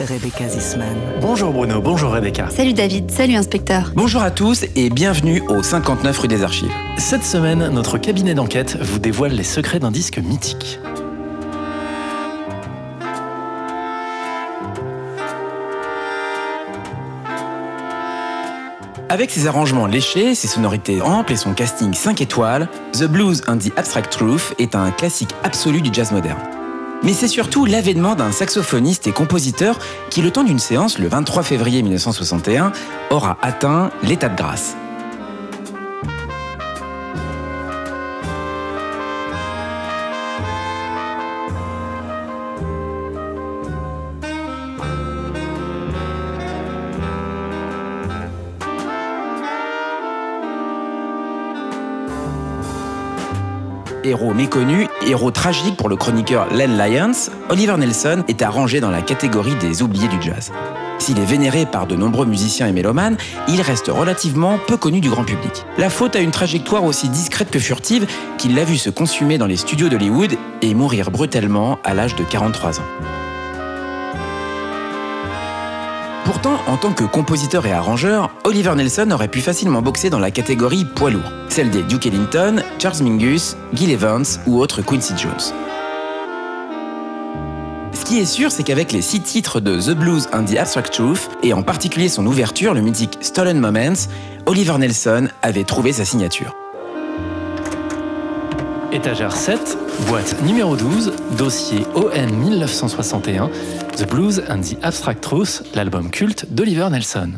Rebecca Zisman. Bonjour Bruno, bonjour Rebecca. Salut David, salut inspecteur. Bonjour à tous et bienvenue au 59 rue des Archives. Cette semaine, notre cabinet d'enquête vous dévoile les secrets d'un disque mythique. Avec ses arrangements léchés, ses sonorités amples et son casting 5 étoiles, The Blues and the Abstract Truth est un classique absolu du jazz moderne. Mais c'est surtout l'avènement d'un saxophoniste et compositeur qui, le temps d'une séance le 23 février 1961, aura atteint l'état de grâce. Héros méconnu, héros tragique pour le chroniqueur Len Lyons, Oliver Nelson est arrangé dans la catégorie des oubliés du jazz. S'il est vénéré par de nombreux musiciens et mélomanes, il reste relativement peu connu du grand public. La faute a une trajectoire aussi discrète que furtive qu'il l'a vu se consumer dans les studios d'Hollywood et mourir brutalement à l'âge de 43 ans. Pourtant, en tant que compositeur et arrangeur, Oliver Nelson aurait pu facilement boxer dans la catégorie poids lourd, celle des Duke Ellington, Charles Mingus, Gil Evans ou autres Quincy Jones. Ce qui est sûr, c'est qu'avec les six titres de The Blues and the Abstract Truth, et en particulier son ouverture, le mythique Stolen Moments, Oliver Nelson avait trouvé sa signature. Étagère 7, boîte numéro 12, dossier ON 1961, The Blues and the Abstract Truth, l'album culte d'Oliver Nelson.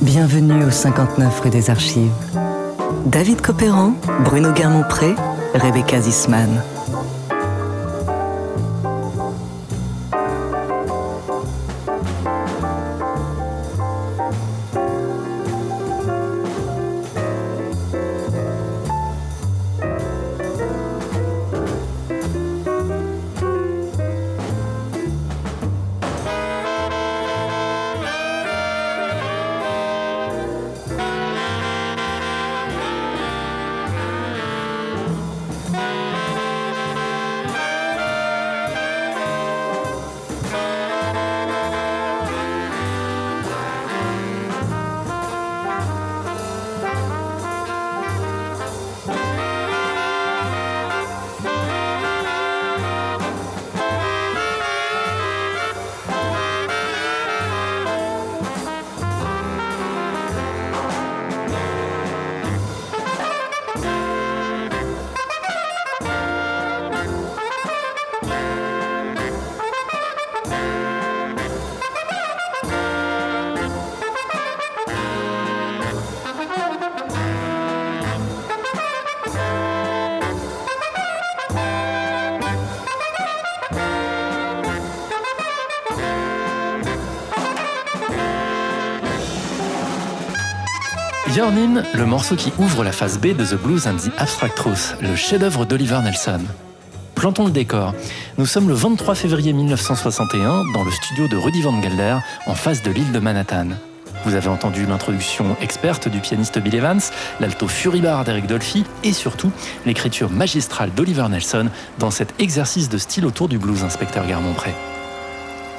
Bienvenue au 59 rue des Archives. David Copéran, Bruno Guermont-Pré, Rebecca Zisman. Le morceau qui ouvre la phase B de The Blues and the Abstract Truth, le chef-d'œuvre d'Oliver Nelson. Plantons le décor. Nous sommes le 23 février 1961 dans le studio de Rudy Van Gelder en face de l'île de Manhattan. Vous avez entendu l'introduction experte du pianiste Bill Evans, l'alto furibard d'Eric Dolphy et surtout l'écriture magistrale d'Oliver Nelson dans cet exercice de style autour du blues inspecteur Garmont-Pré.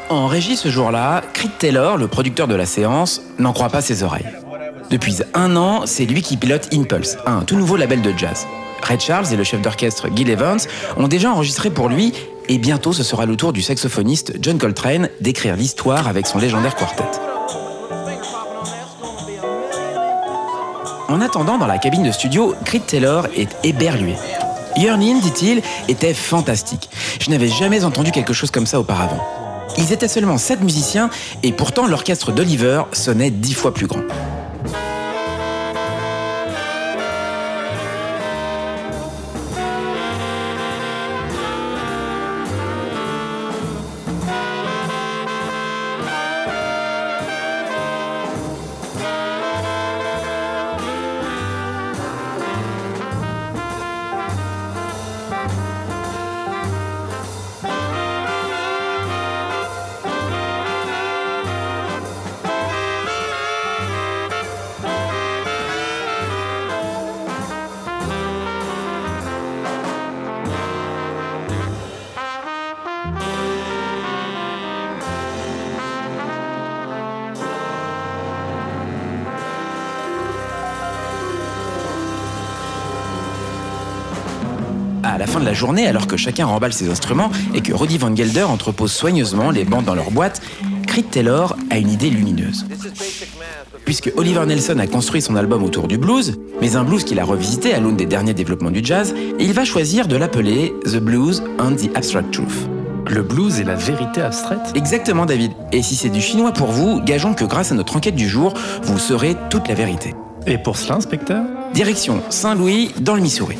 En régie ce jour-là, Creed Taylor, le producteur de la séance, n'en croit pas ses oreilles. Depuis un an, c'est lui qui pilote Impulse, un tout nouveau label de jazz. Red Charles et le chef d'orchestre Gil Evans ont déjà enregistré pour lui, et bientôt ce sera le tour du saxophoniste John Coltrane d'écrire l'histoire avec son légendaire quartet. En attendant, dans la cabine de studio, Creed Taylor est éberlué. Yearnin, dit-il, était fantastique. Je n'avais jamais entendu quelque chose comme ça auparavant. Ils étaient seulement sept musiciens et pourtant l'orchestre d'Oliver sonnait dix fois plus grand. Journée, alors que chacun remballe ses instruments et que Rudy Van Gelder entrepose soigneusement les bandes dans leur boîte, Creed Taylor a une idée lumineuse. Puisque Oliver Nelson a construit son album autour du blues, mais un blues qu'il a revisité à l'aune des derniers développements du jazz, il va choisir de l'appeler The Blues and the Abstract Truth. Le blues est la vérité abstraite? Exactement David. Et si c'est du chinois pour vous, gageons que grâce à notre enquête du jour, vous saurez toute la vérité. Et pour cela, inspecteur? Direction Saint-Louis, dans le Missouri.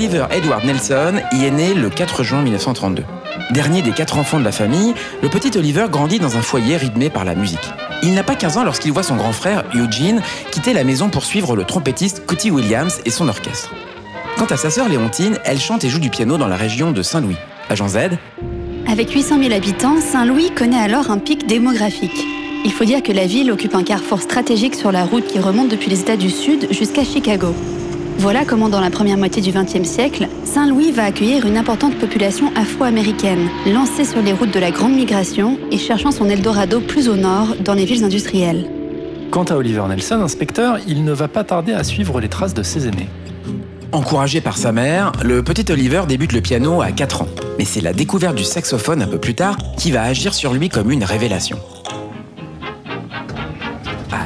Oliver Edward Nelson y est né le 4 juin 1932. Dernier des quatre enfants de la famille, le petit Oliver grandit dans un foyer rythmé par la musique. Il n'a pas 15 ans lorsqu'il voit son grand frère, Eugene, quitter la maison pour suivre le trompettiste Cootie Williams et son orchestre. Quant à sa sœur Léontine, elle chante et joue du piano dans la région de Saint-Louis. Agent Z Avec 800 000 habitants, Saint-Louis connaît alors un pic démographique. Il faut dire que la ville occupe un carrefour stratégique sur la route qui remonte depuis les États du Sud jusqu'à Chicago. Voilà comment dans la première moitié du XXe siècle, Saint-Louis va accueillir une importante population afro-américaine, lancée sur les routes de la Grande Migration et cherchant son Eldorado plus au nord, dans les villes industrielles. Quant à Oliver Nelson, inspecteur, il ne va pas tarder à suivre les traces de ses aînés. Encouragé par sa mère, le petit Oliver débute le piano à 4 ans. Mais c'est la découverte du saxophone un peu plus tard qui va agir sur lui comme une révélation.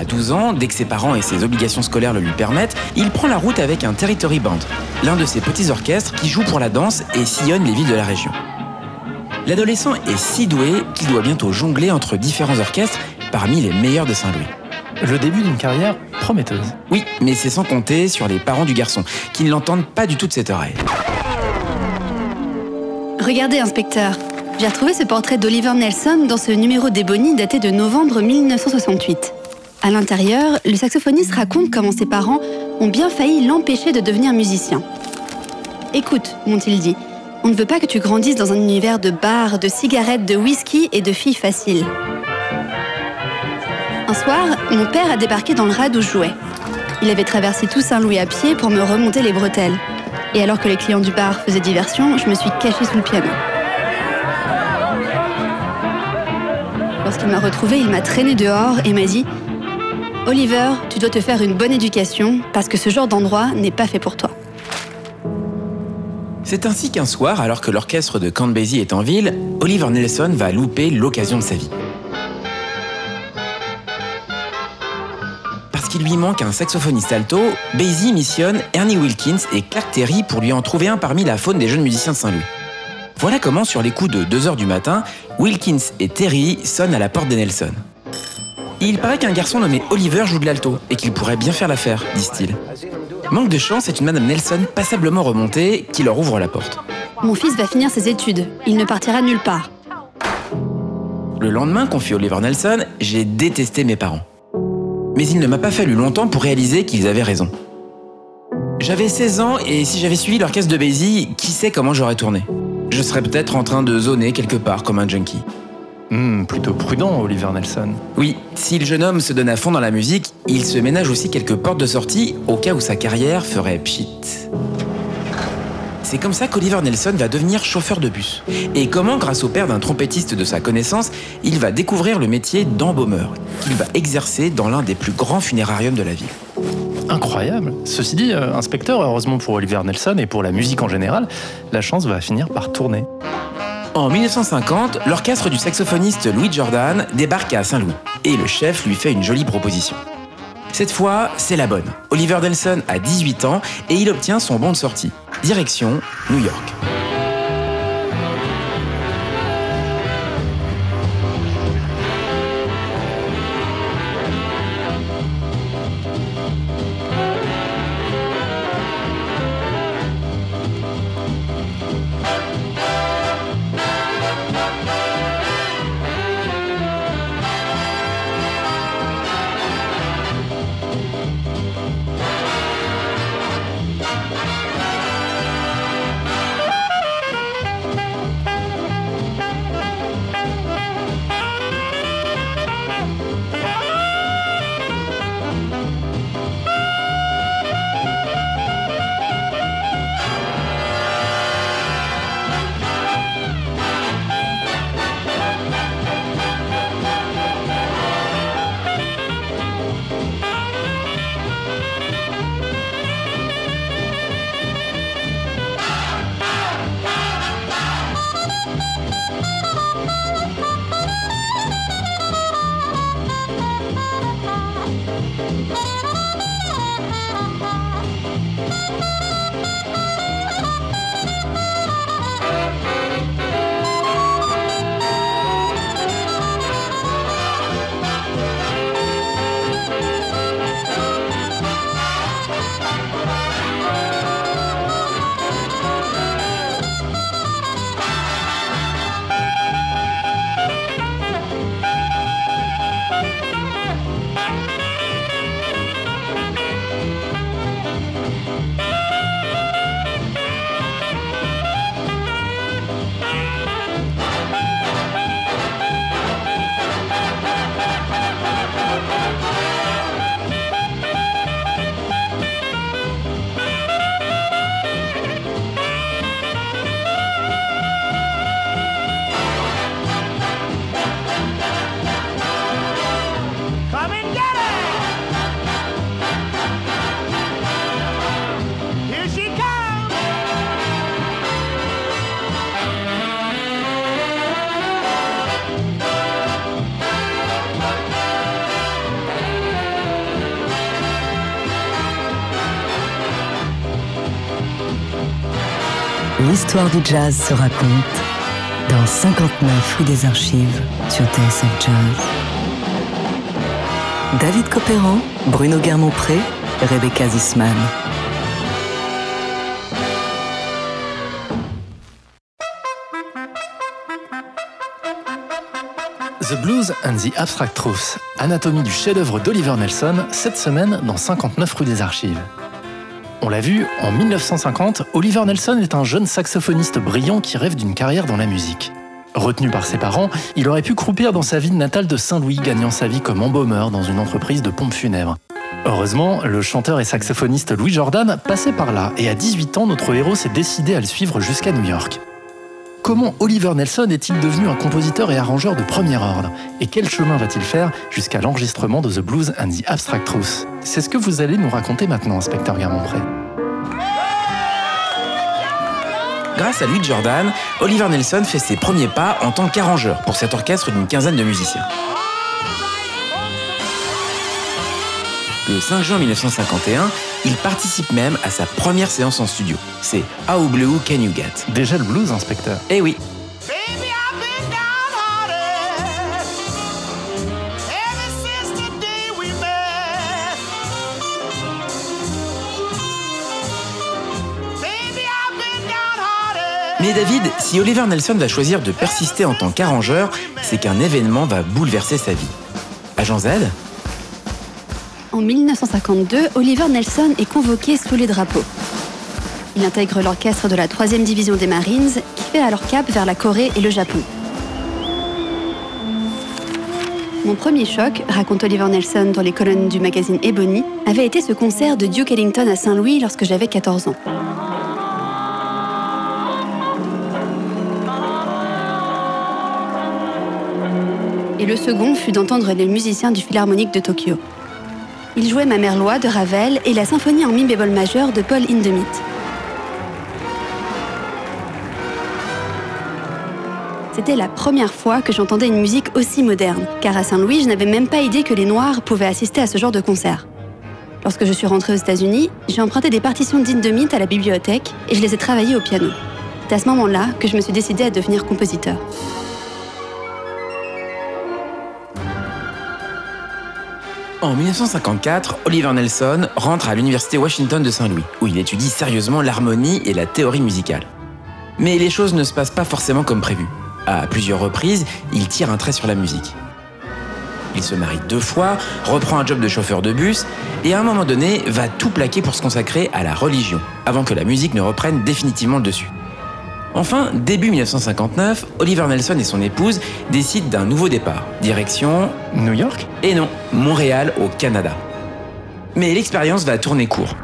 À 12 ans, dès que ses parents et ses obligations scolaires le lui permettent, il prend la route avec un Territory Band, l'un de ces petits orchestres qui jouent pour la danse et sillonnent les villes de la région. L'adolescent est si doué qu'il doit bientôt jongler entre différents orchestres parmi les meilleurs de Saint-Louis. Le début d'une carrière prometteuse. Oui, mais c'est sans compter sur les parents du garçon, qui ne l'entendent pas du tout de cette oreille. Regardez, inspecteur. J'ai retrouvé ce portrait d'Oliver Nelson dans ce numéro d'Ebony daté de novembre 1968. À l'intérieur, le saxophoniste raconte comment ses parents ont bien failli l'empêcher de devenir musicien. Écoute, m'ont-ils dit, on ne veut pas que tu grandisses dans un univers de bars, de cigarettes, de whisky et de filles faciles. Un soir, mon père a débarqué dans le rad où je jouais. Il avait traversé tout Saint-Louis à pied pour me remonter les bretelles. Et alors que les clients du bar faisaient diversion, je me suis cachée sous le piano. Lorsqu'il m'a retrouvée, il m'a traîné dehors et m'a dit Oliver, tu dois te faire une bonne éducation parce que ce genre d'endroit n'est pas fait pour toi. C'est ainsi qu'un soir, alors que l'orchestre de Count Basie est en ville, Oliver Nelson va louper l'occasion de sa vie. Parce qu'il lui manque un saxophoniste alto, Basie missionne Ernie Wilkins et Clark Terry pour lui en trouver un parmi la faune des jeunes musiciens de Saint-Louis. Voilà comment, sur les coups de 2h du matin, Wilkins et Terry sonnent à la porte des Nelson. Il paraît qu'un garçon nommé Oliver joue de l'alto et qu'il pourrait bien faire l'affaire, disent-ils. Manque de chance, c'est une madame Nelson passablement remontée qui leur ouvre la porte. Mon fils va finir ses études. Il ne partira nulle part. Le lendemain, confie Oliver Nelson, j'ai détesté mes parents. Mais il ne m'a pas fallu longtemps pour réaliser qu'ils avaient raison. J'avais 16 ans et si j'avais suivi l'orchestre de Basie, qui sait comment j'aurais tourné? Je serais peut-être en train de zoner quelque part comme un junkie. Hmm, plutôt prudent, Oliver Nelson. Oui, si le jeune homme se donne à fond dans la musique, il se ménage aussi quelques portes de sortie au cas où sa carrière ferait pchit. C'est comme ça qu'Oliver Nelson va devenir chauffeur de bus. Et comment, grâce au père d'un trompettiste de sa connaissance, il va découvrir le métier d'embaumeur, qu'il va exercer dans l'un des plus grands funérariums de la ville. Incroyable. Ceci dit, euh, inspecteur, heureusement pour Oliver Nelson et pour la musique en général, la chance va finir par tourner. En 1950, l'orchestre du saxophoniste Louis Jordan débarque à Saint-Louis et le chef lui fait une jolie proposition. Cette fois, c'est la bonne. Oliver Nelson a 18 ans et il obtient son bon de sortie. Direction New York. L'histoire du jazz se raconte dans 59 rue des Archives sur TSF Jazz. David Copéran, Bruno Guermont-Pré, Rebecca Zisman. The Blues and the Abstract Truth, anatomie du chef-d'œuvre d'Oliver Nelson, cette semaine dans 59 rue des Archives. On l'a vu, en 1950, Oliver Nelson est un jeune saxophoniste brillant qui rêve d'une carrière dans la musique. Retenu par ses parents, il aurait pu croupir dans sa ville natale de Saint-Louis, gagnant sa vie comme embaumeur dans une entreprise de pompes funèbres. Heureusement, le chanteur et saxophoniste Louis Jordan passait par là, et à 18 ans, notre héros s'est décidé à le suivre jusqu'à New York. Comment Oliver Nelson est-il devenu un compositeur et arrangeur de premier ordre Et quel chemin va-t-il faire jusqu'à l'enregistrement de The Blues and the Abstract Truth C'est ce que vous allez nous raconter maintenant, inspecteur Garmont-Pré. Grâce à Louis Jordan, Oliver Nelson fait ses premiers pas en tant qu'arrangeur pour cet orchestre d'une quinzaine de musiciens. Le 5 juin 1951, il participe même à sa première séance en studio. C'est How Blue Can You Get? Déjà le blues, inspecteur Eh oui, Baby, I've been downhearted ever since the day we met. Baby, I've been downhearted. Mais David, si Oliver Nelson va choisir de persister en tant qu'arrangeur, c'est qu'un événement va bouleverser sa vie. Agent Z? En 1952, Oliver Nelson est convoqué sous les drapeaux. Il intègre l'orchestre de la 3e division des Marines, qui fait alors cap vers la Corée et le Japon. Mon premier choc, raconte Oliver Nelson dans les colonnes du magazine Ebony, avait été ce concert de Duke Ellington à Saint-Louis lorsque j'avais 14 ans. Et le second fut d'entendre les musiciens du Philharmonique de Tokyo. Ils jouaient Ma mère loi de Ravel et la symphonie en mi bémol majeur de Paul Hindemith. C'était la première fois que j'entendais une musique aussi moderne, car à Saint-Louis, je n'avais même pas idée que les Noirs pouvaient assister à ce genre de concert. Lorsque je suis rentrée aux États-Unis, j'ai emprunté des partitions d'Hindemith à la bibliothèque et je les ai travaillées au piano. C'est à ce moment-là que je me suis décidée à devenir compositeur. En 1954, Oliver Nelson rentre à l'université Washington de Saint-Louis, où il étudie sérieusement l'harmonie et la théorie musicale. Mais les choses ne se passent pas forcément comme prévu. À plusieurs reprises, il tire un trait sur la musique. Il se marie deux fois, reprend un job de chauffeur de bus et à un moment donné va tout plaquer pour se consacrer à la religion, avant que la musique ne reprenne définitivement le dessus. Enfin, début 1959, Oliver Nelson et son épouse décident d'un nouveau départ, direction New York? Et non, Montréal au Canada. Mais l'expérience va tourner court.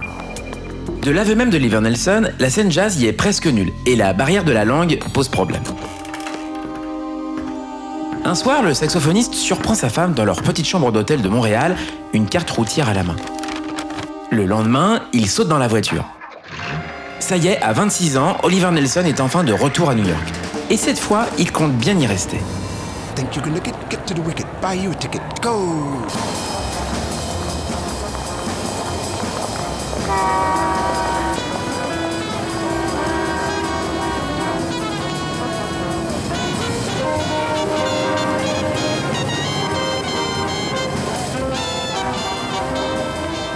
De l'aveu même de Oliver Nelson, la scène jazz y est presque nulle et la barrière de la langue pose problème. Un soir, le saxophoniste surprend sa femme dans leur petite chambre d'hôtel de Montréal, une carte routière à la main. Le lendemain, il saute dans la voiture. Ça y est, à 26 ans, Oliver Nelson est enfin de retour à New York. Et cette fois, il compte bien y rester. Think you can lick it? Get to the wicket. Buy you a ticket. Go!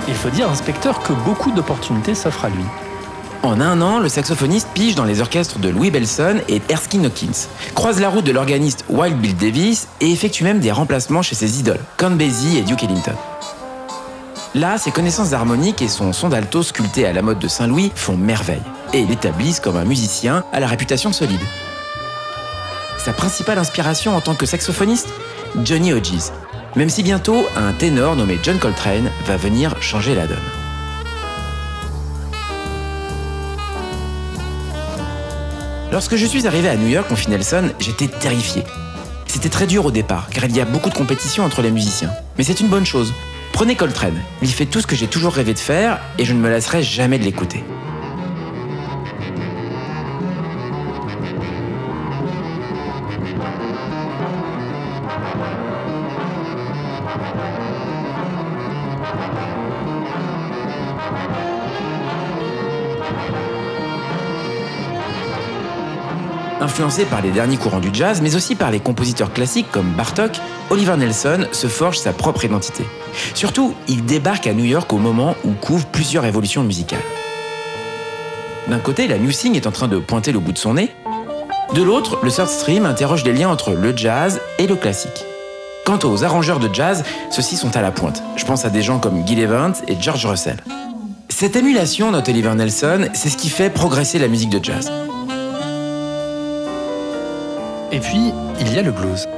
Il faut dire, inspecteur, que beaucoup d'opportunités s'offrent à lui. En un an, le saxophoniste pige dans les orchestres de Louis Belson et Erskine Hawkins, croise la route de l'organiste Wild Bill Davis et effectue même des remplacements chez ses idoles, Count Basie et Duke Ellington. Là, ses connaissances harmoniques et son son d'alto sculpté à la mode de Saint-Louis font merveille et l'établissent comme un musicien à la réputation solide. Sa principale inspiration en tant que saxophoniste Johnny Hodges, même si bientôt un ténor nommé John Coltrane va venir changer la donne. Lorsque je suis arrivé à New York, mon fit Nelson, j'étais terrifié. C'était très dur au départ, car il y a beaucoup de compétition entre les musiciens. Mais c'est une bonne chose. Prenez Coltrane, il fait tout ce que j'ai toujours rêvé de faire, et je ne me lasserai jamais de l'écouter. Influencé par les derniers courants du jazz, mais aussi par les compositeurs classiques comme Bartok, Oliver Nelson se forge sa propre identité. Surtout, il débarque à New York au moment où couvrent plusieurs évolutions musicales. D'un côté, la New Thing est en train de pointer le bout de son nez. De l'autre, le Third Stream interroge les liens entre le jazz et le classique. Quant aux arrangeurs de jazz, ceux-ci sont à la pointe. Je pense à des gens comme Gil Evans et George Russell. Cette émulation, note Oliver Nelson, c'est ce qui fait progresser la musique de jazz. Et puis, il y a le blues.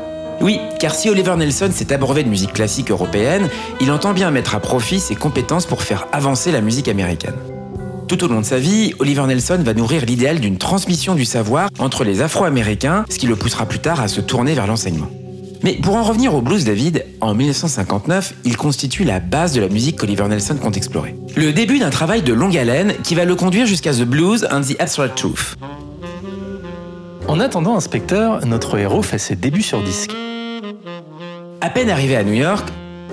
Oui, car si Oliver Nelson s'est abreuvé de musique classique européenne, il entend bien mettre à profit ses compétences pour faire avancer la musique américaine. Tout au long de sa vie, Oliver Nelson va nourrir l'idéal d'une transmission du savoir entre les Afro-Américains, ce qui le poussera plus tard à se tourner vers l'enseignement. Mais pour en revenir au blues, David, en 1959, il constitue la base de la musique qu'Oliver Nelson compte explorer. Le début d'un travail de longue haleine qui va le conduire jusqu'à The Blues and the Abstract Truth. En attendant Inspecteur, notre héros fait ses débuts sur disque. À peine arrivé à New York,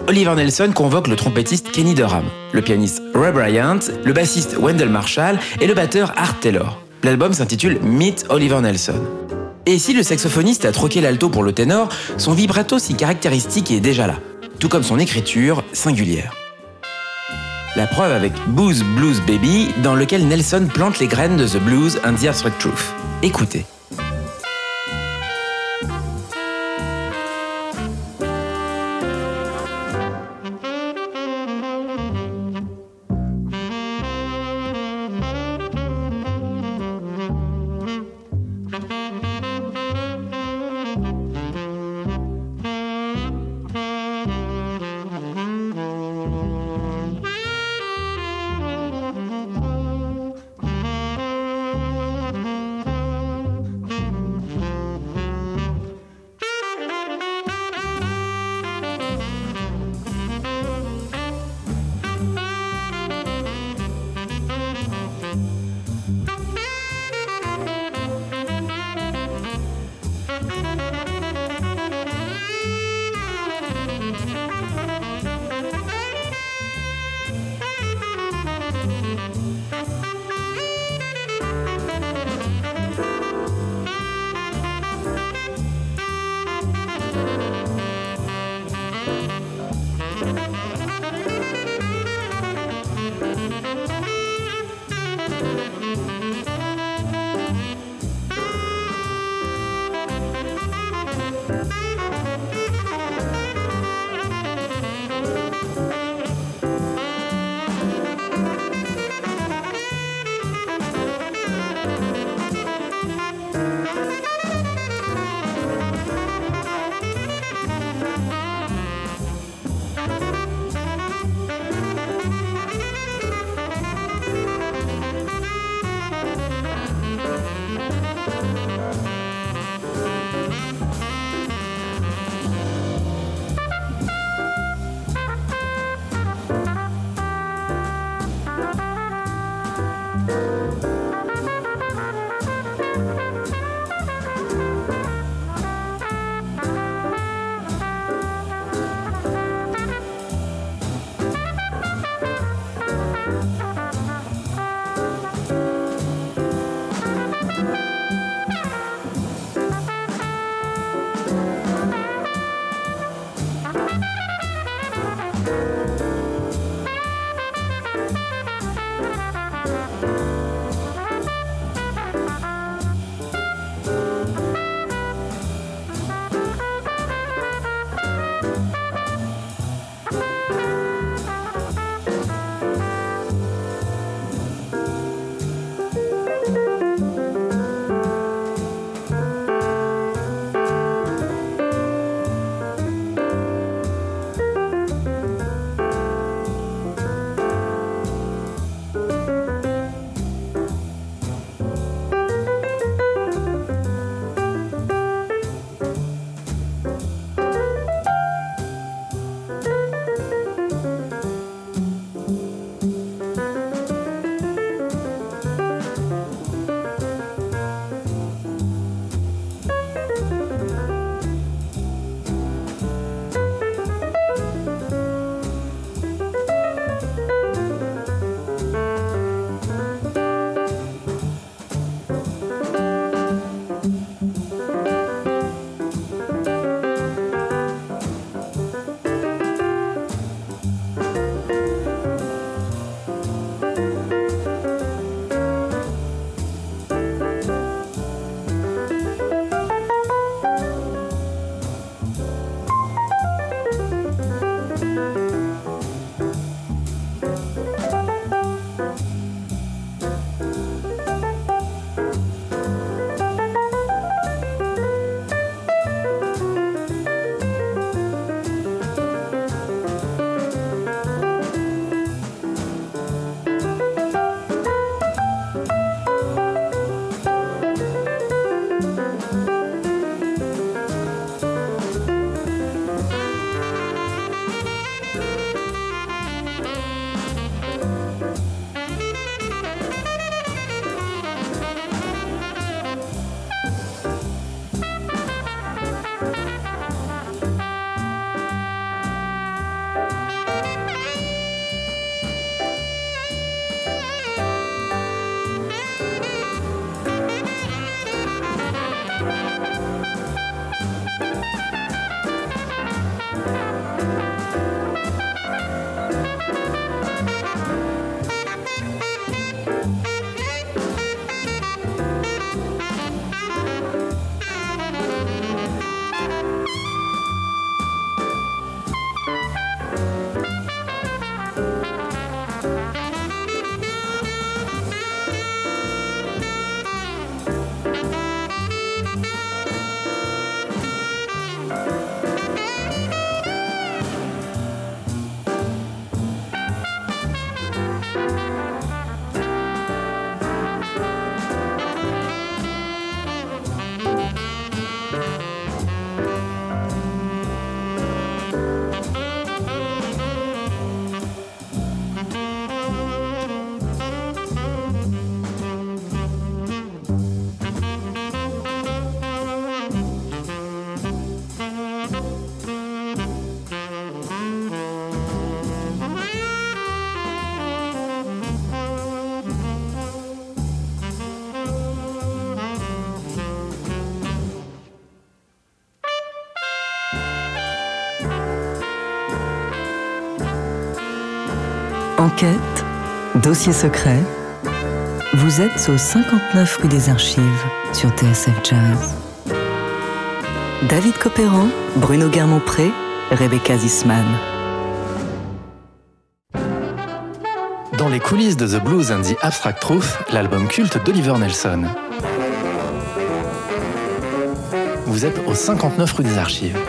Oliver Nelson convoque le trompettiste Kenny Dorham, le pianiste Ray Bryant, le bassiste Wendell Marshall et le batteur Art Taylor. L'album s'intitule Meet Oliver Nelson. Et si le saxophoniste a troqué l'alto pour le ténor, son vibrato si caractéristique est déjà là, tout comme son écriture singulière. La preuve avec Booze Blues Baby, dans lequel Nelson plante les graines de The Blues and the Abstract Truth. Écoutez. Enquête, dossier secret. Vous êtes au 59 rue des Archives sur TSF Jazz. David Copéran, Bruno Guermont-Pré, Rebecca Zisman. Dans les coulisses de The Blues and the Abstract Truth, l'album culte d'Oliver Nelson. Vous êtes au 59 rue des Archives.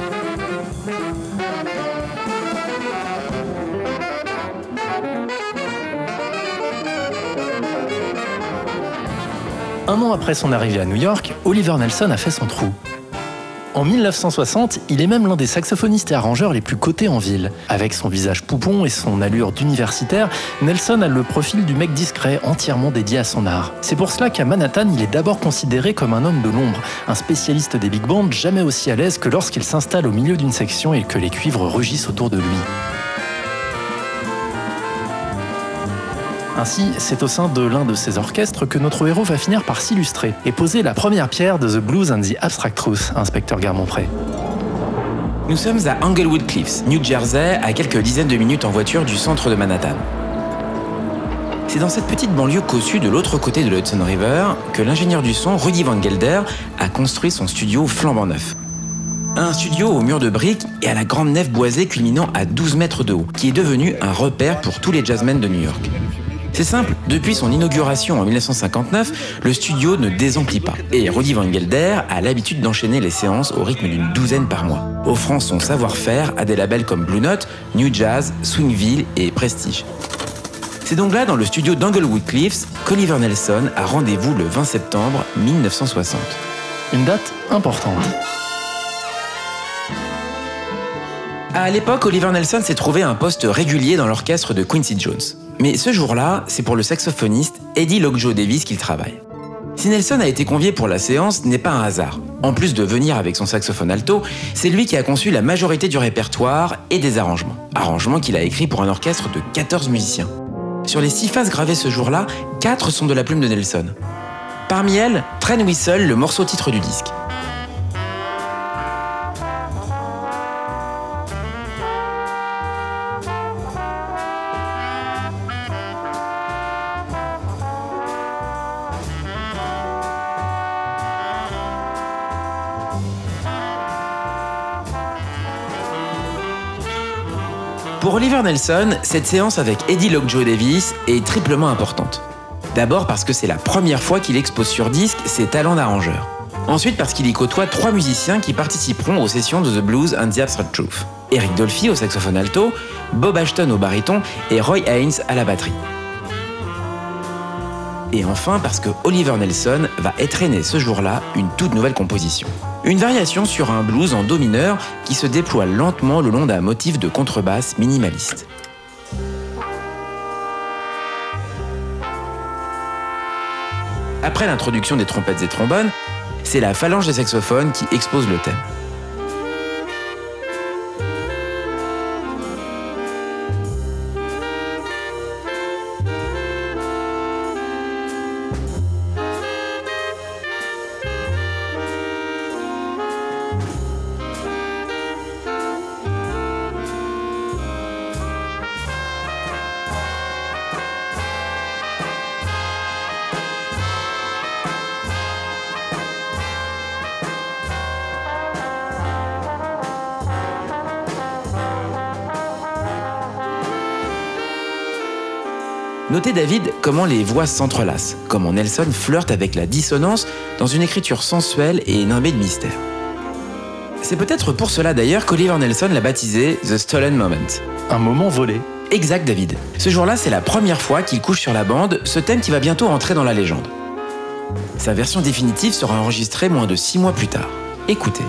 Un an après son arrivée à New York, Oliver Nelson a fait son trou. En 1960, il est même l'un des saxophonistes et arrangeurs les plus cotés en ville. Avec son visage poupon et son allure d'universitaire, Nelson a le profil du mec discret, entièrement dédié à son art. C'est pour cela qu'à Manhattan, il est d'abord considéré comme un homme de l'ombre, un spécialiste des big bands jamais aussi à l'aise que lorsqu'il s'installe au milieu d'une section et que les cuivres rugissent autour de lui. Ainsi, c'est au sein de l'un de ces orchestres que notre héros va finir par s'illustrer et poser la première pierre de The Blues and the Abstract Truth, inspecteur Guermont-Pré. Nous sommes à Englewood Cliffs, New Jersey, à quelques dizaines de minutes en voiture du centre de Manhattan. C'est dans cette petite banlieue cossue de l'autre côté de l'Hudson River que l'ingénieur du son Rudy Van Gelder a construit son studio flambant neuf. Un studio au mur de briques et à la grande nef boisée culminant à 12 mètres de haut, qui est devenu un repère pour tous les jazzmen de New York. C'est simple, depuis son inauguration en 1959, le studio ne désemplit pas. Et Rudy Van Gelder a l'habitude d'enchaîner les séances au rythme d'une douzaine par mois, offrant son savoir-faire à des labels comme Blue Note, New Jazz, Swingville et Prestige. C'est donc là, dans le studio d'Anglewood Cliffs, qu'Oliver Nelson a rendez-vous le 20 septembre 1960. Une date importante. À l'époque, Oliver Nelson s'est trouvé un poste régulier dans l'orchestre de Quincy Jones. Mais ce jour-là, c'est pour le saxophoniste Eddie Lockjaw Davis qu'il travaille. Si Nelson a été convié pour la séance, ce n'est pas un hasard. En plus de venir avec son saxophone alto, c'est lui qui a conçu la majorité du répertoire et des arrangements. Arrangements qu'il a écrits pour un orchestre de 14 musiciens. Sur les six faces gravées ce jour-là, 4 sont de la plume de Nelson. Parmi elles, Train Whistle, le morceau titre du disque. Pour Oliver Nelson, cette séance avec Eddie Lockjaw Davis est triplement importante. D'abord parce que c'est la première fois qu'il expose sur disque ses talents d'arrangeur. Ensuite parce qu'il y côtoie trois musiciens qui participeront aux sessions de The Blues and the Abstract Truth. Eric Dolphy au saxophone alto, Bob Ashton au baryton et Roy Haynes à la batterie. Et enfin parce que Oliver Nelson va étreiner ce jour-là une toute nouvelle composition. Une variation sur un blues en do mineur qui se déploie lentement le long d'un motif de contrebasse minimaliste. Après l'introduction des trompettes et trombones, c'est la phalange des saxophones qui expose le thème. David comment les voix s'entrelacent, comment Nelson flirte avec la dissonance dans une écriture sensuelle et nimbée de mystère? C'est peut-être pour cela d'ailleurs qu'Oliver Nelson l'a baptisé The Stolen Moment. Un moment volé. Exact David. Ce jour-là, c'est la première fois qu'il couche sur la bande ce thème qui va bientôt entrer dans la légende. Sa version définitive sera enregistrée moins de six mois plus tard. Écoutez.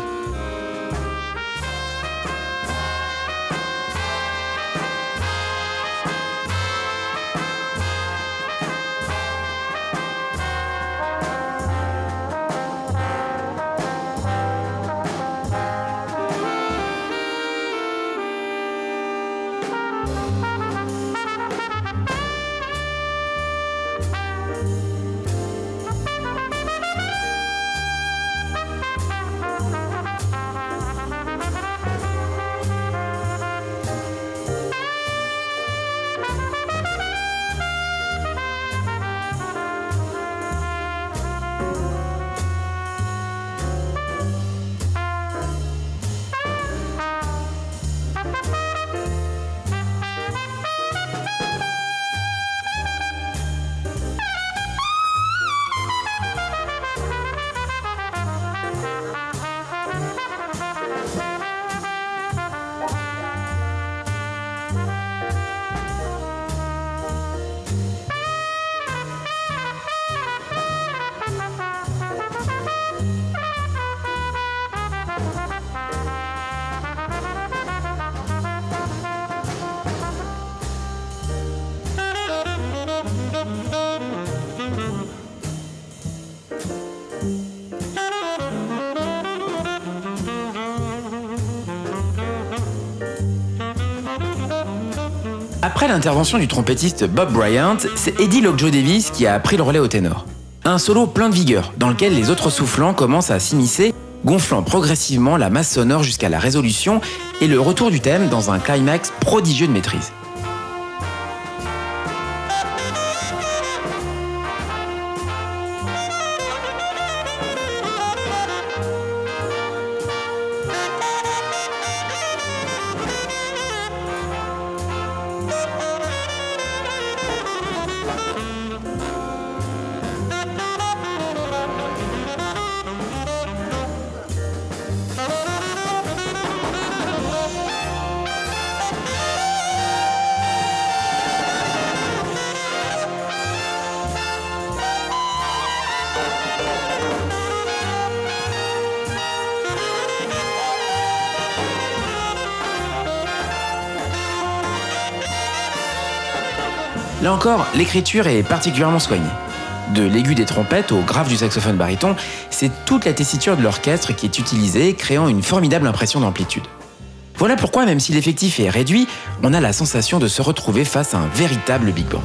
Après l'intervention du trompettiste Bob Bryant, c'est Eddie Lockjaw Davis qui a pris le relais au ténor. Un solo plein de vigueur, dans lequel les autres soufflants commencent à s'immiscer, gonflant progressivement la masse sonore jusqu'à la résolution et le retour du thème dans un climax prodigieux de maîtrise. Là encore, l'écriture est particulièrement soignée. De l'aigu des trompettes au grave du saxophone baryton, c'est toute la tessiture de l'orchestre qui est utilisée, créant une formidable impression d'amplitude. Voilà pourquoi, même si l'effectif est réduit, on a la sensation de se retrouver face à un véritable big band.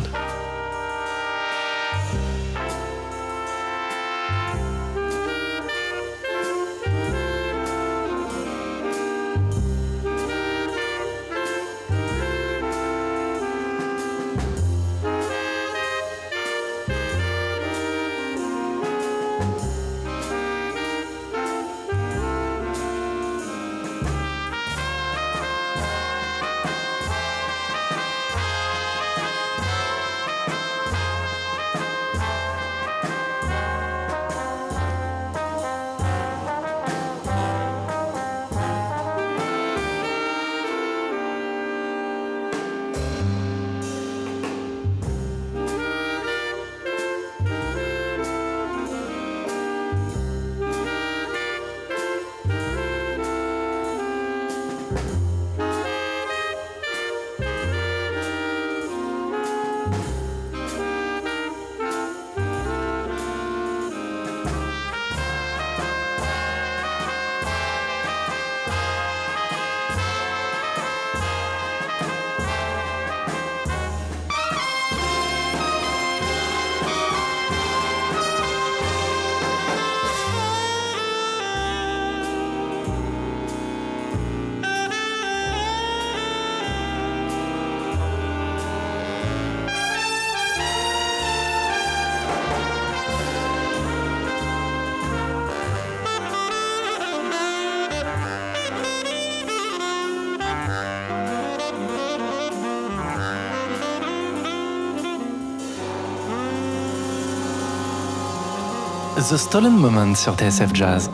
The Stolen Moment sur TSF Jazz.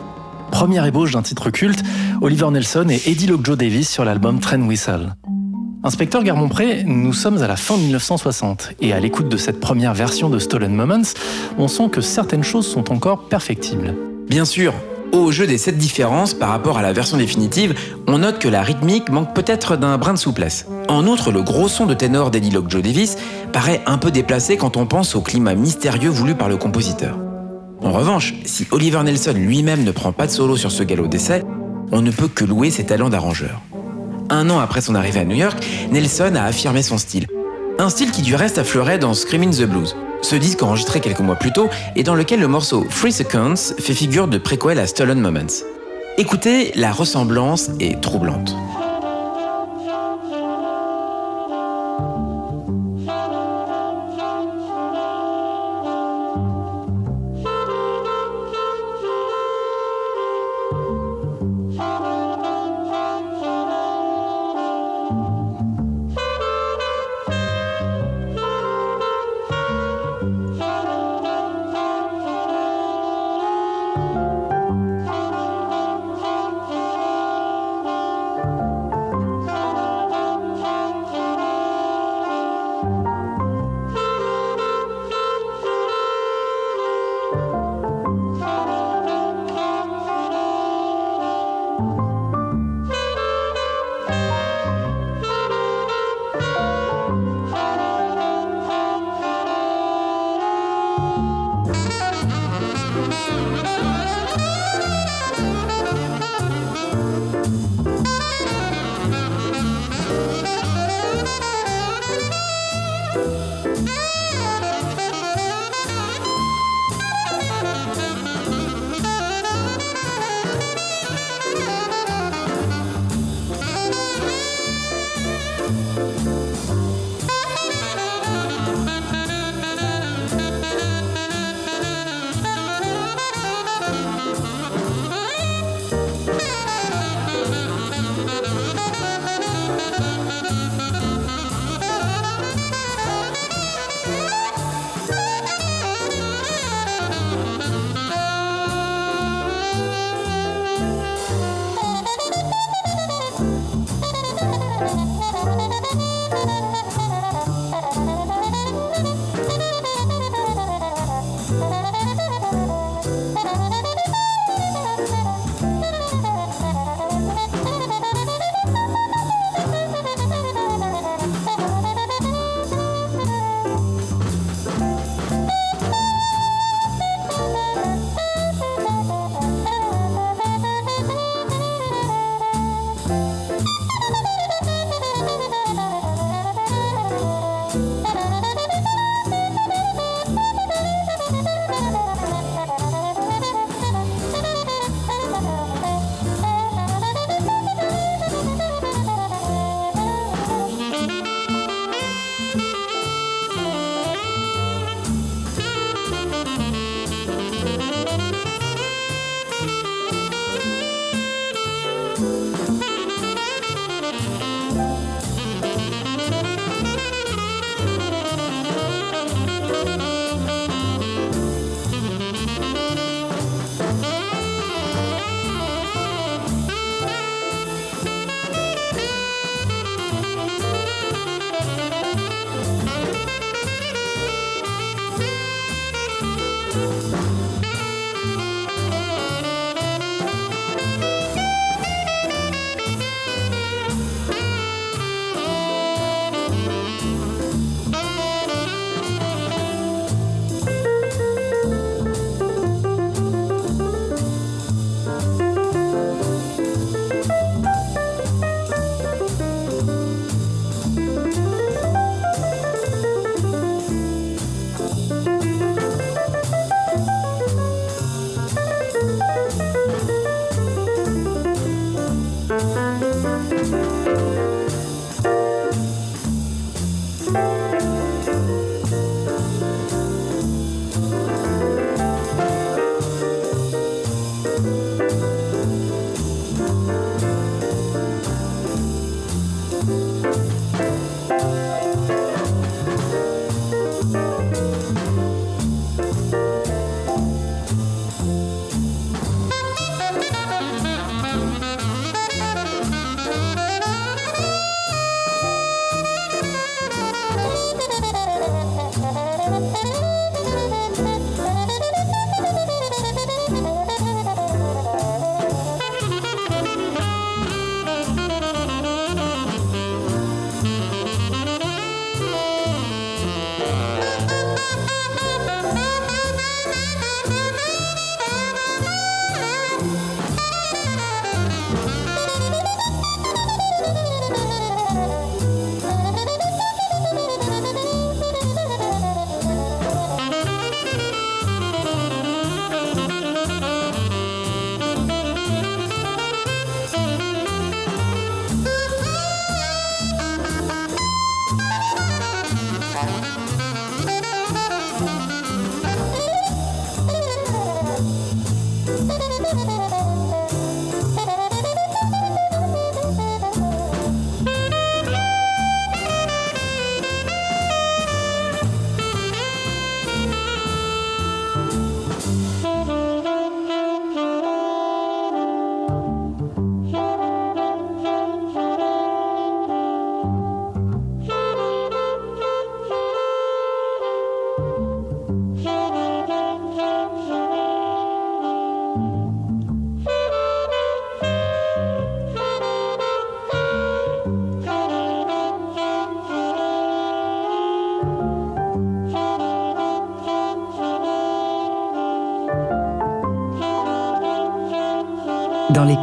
Première ébauche d'un titre culte, Oliver Nelson et Eddie Lockjaw Davis sur l'album Train Whistle. Inspecteur Garmont-Pré, nous sommes à la fin 1960 et à l'écoute de cette première version de Stolen Moments, on sent que certaines choses sont encore perfectibles. Bien sûr, au jeu des sept différences par rapport à la version définitive, on note que la rythmique manque peut-être d'un brin de souplesse. En outre, le gros son de ténor d'Eddie Lockjaw Davis paraît un peu déplacé quand on pense au climat mystérieux voulu par le compositeur. En revanche, si Oliver Nelson lui-même ne prend pas de solo sur ce galop d'essai, on ne peut que louer ses talents d'arrangeur. Un an après son arrivée à New York, Nelson a affirmé son style. Un style qui du reste affleurait dans Screaming the Blues, ce disque enregistré quelques mois plus tôt et dans lequel le morceau Free Seconds fait figure de préquel à Stolen Moments. Écoutez, la ressemblance est troublante.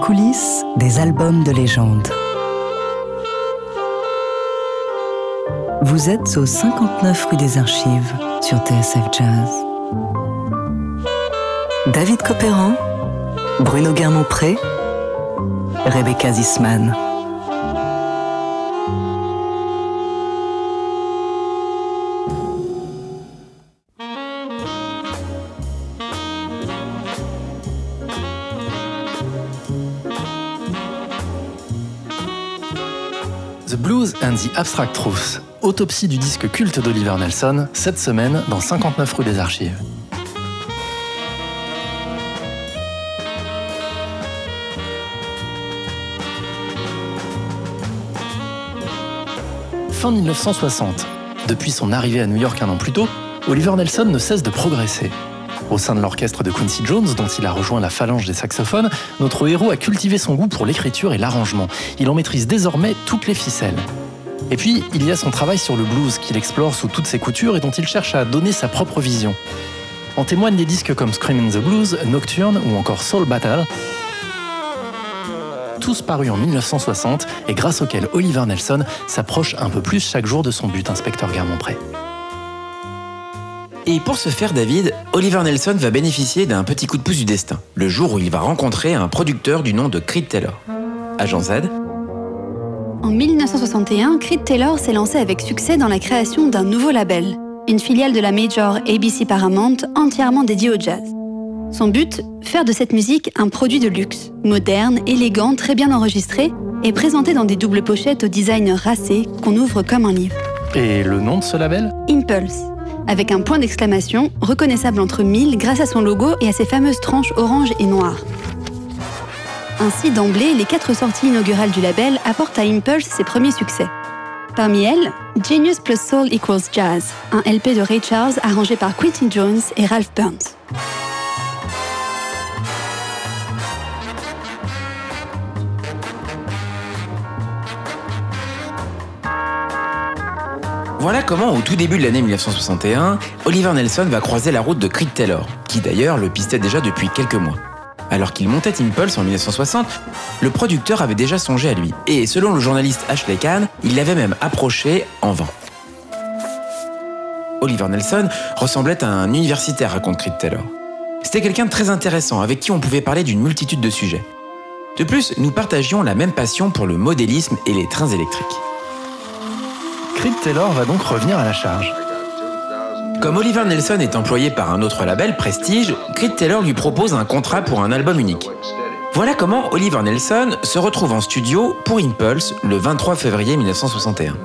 Coulisses des albums de légende. Vous êtes au 59 rue des Archives sur TSF Jazz. David Copéran, Bruno Guermont-Pré, Rebecca Zisman. Abstract Truth, autopsie du disque culte d'Oliver Nelson, cette semaine dans 59 rue des Archives. Fin 1960. Depuis son arrivée à New York un an plus tôt, Oliver Nelson ne cesse de progresser. Au sein de l'orchestre de Quincy Jones, dont il a rejoint la phalange des saxophones, notre héros a cultivé son goût pour l'écriture et l'arrangement. Il en maîtrise désormais toutes les ficelles. Et puis, il y a son travail sur le blues qu'il explore sous toutes ses coutures et dont il cherche à donner sa propre vision. En témoignent des disques comme Screamin' the Blues, Nocturne ou encore Soul Battle, tous parus en 1960 et grâce auxquels Oliver Nelson s'approche un peu plus chaque jour de son but, inspecteur Guermont-Pré. Et pour ce faire, David, Oliver Nelson va bénéficier d'un petit coup de pouce du destin, le jour où il va rencontrer un producteur du nom de Creed Taylor. Agent Z, 1961, Creed Taylor s'est lancé avec succès dans la création d'un nouveau label, une filiale de la major ABC Paramount entièrement dédiée au jazz. Son but Faire de cette musique un produit de luxe, moderne, élégant, très bien enregistré et présenté dans des doubles pochettes au design racé qu'on ouvre comme un livre. Et le nom de ce label? Impulse, avec un point d'exclamation reconnaissable entre mille grâce à son logo et à ses fameuses tranches orange et noires. Ainsi, d'emblée, les quatre sorties inaugurales du label apportent à Impulse ses premiers succès. Parmi elles, Genius plus Soul equals Jazz, un LP de Ray Charles arrangé par Quincy Jones et Ralph Burns. Voilà comment, au tout début de l'année 1961, Oliver Nelson va croiser la route de Creed Taylor, qui d'ailleurs le pistait déjà depuis quelques mois. Alors qu'il montait Impulse en 1960, le producteur avait déjà songé à lui, et selon le journaliste Ashley Kahn, il l'avait même approché en vain. Oliver Nelson ressemblait à un universitaire, raconte Creed Taylor. C'était quelqu'un de très intéressant, avec qui on pouvait parler d'une multitude de sujets. De plus, nous partagions la même passion pour le modélisme et les trains électriques. Creed Taylor va donc revenir à la charge. Comme Oliver Nelson est employé par un autre label, Prestige, Creed Taylor lui propose un contrat pour un album unique. Voilà comment Oliver Nelson se retrouve en studio pour Impulse le 23 février 1961.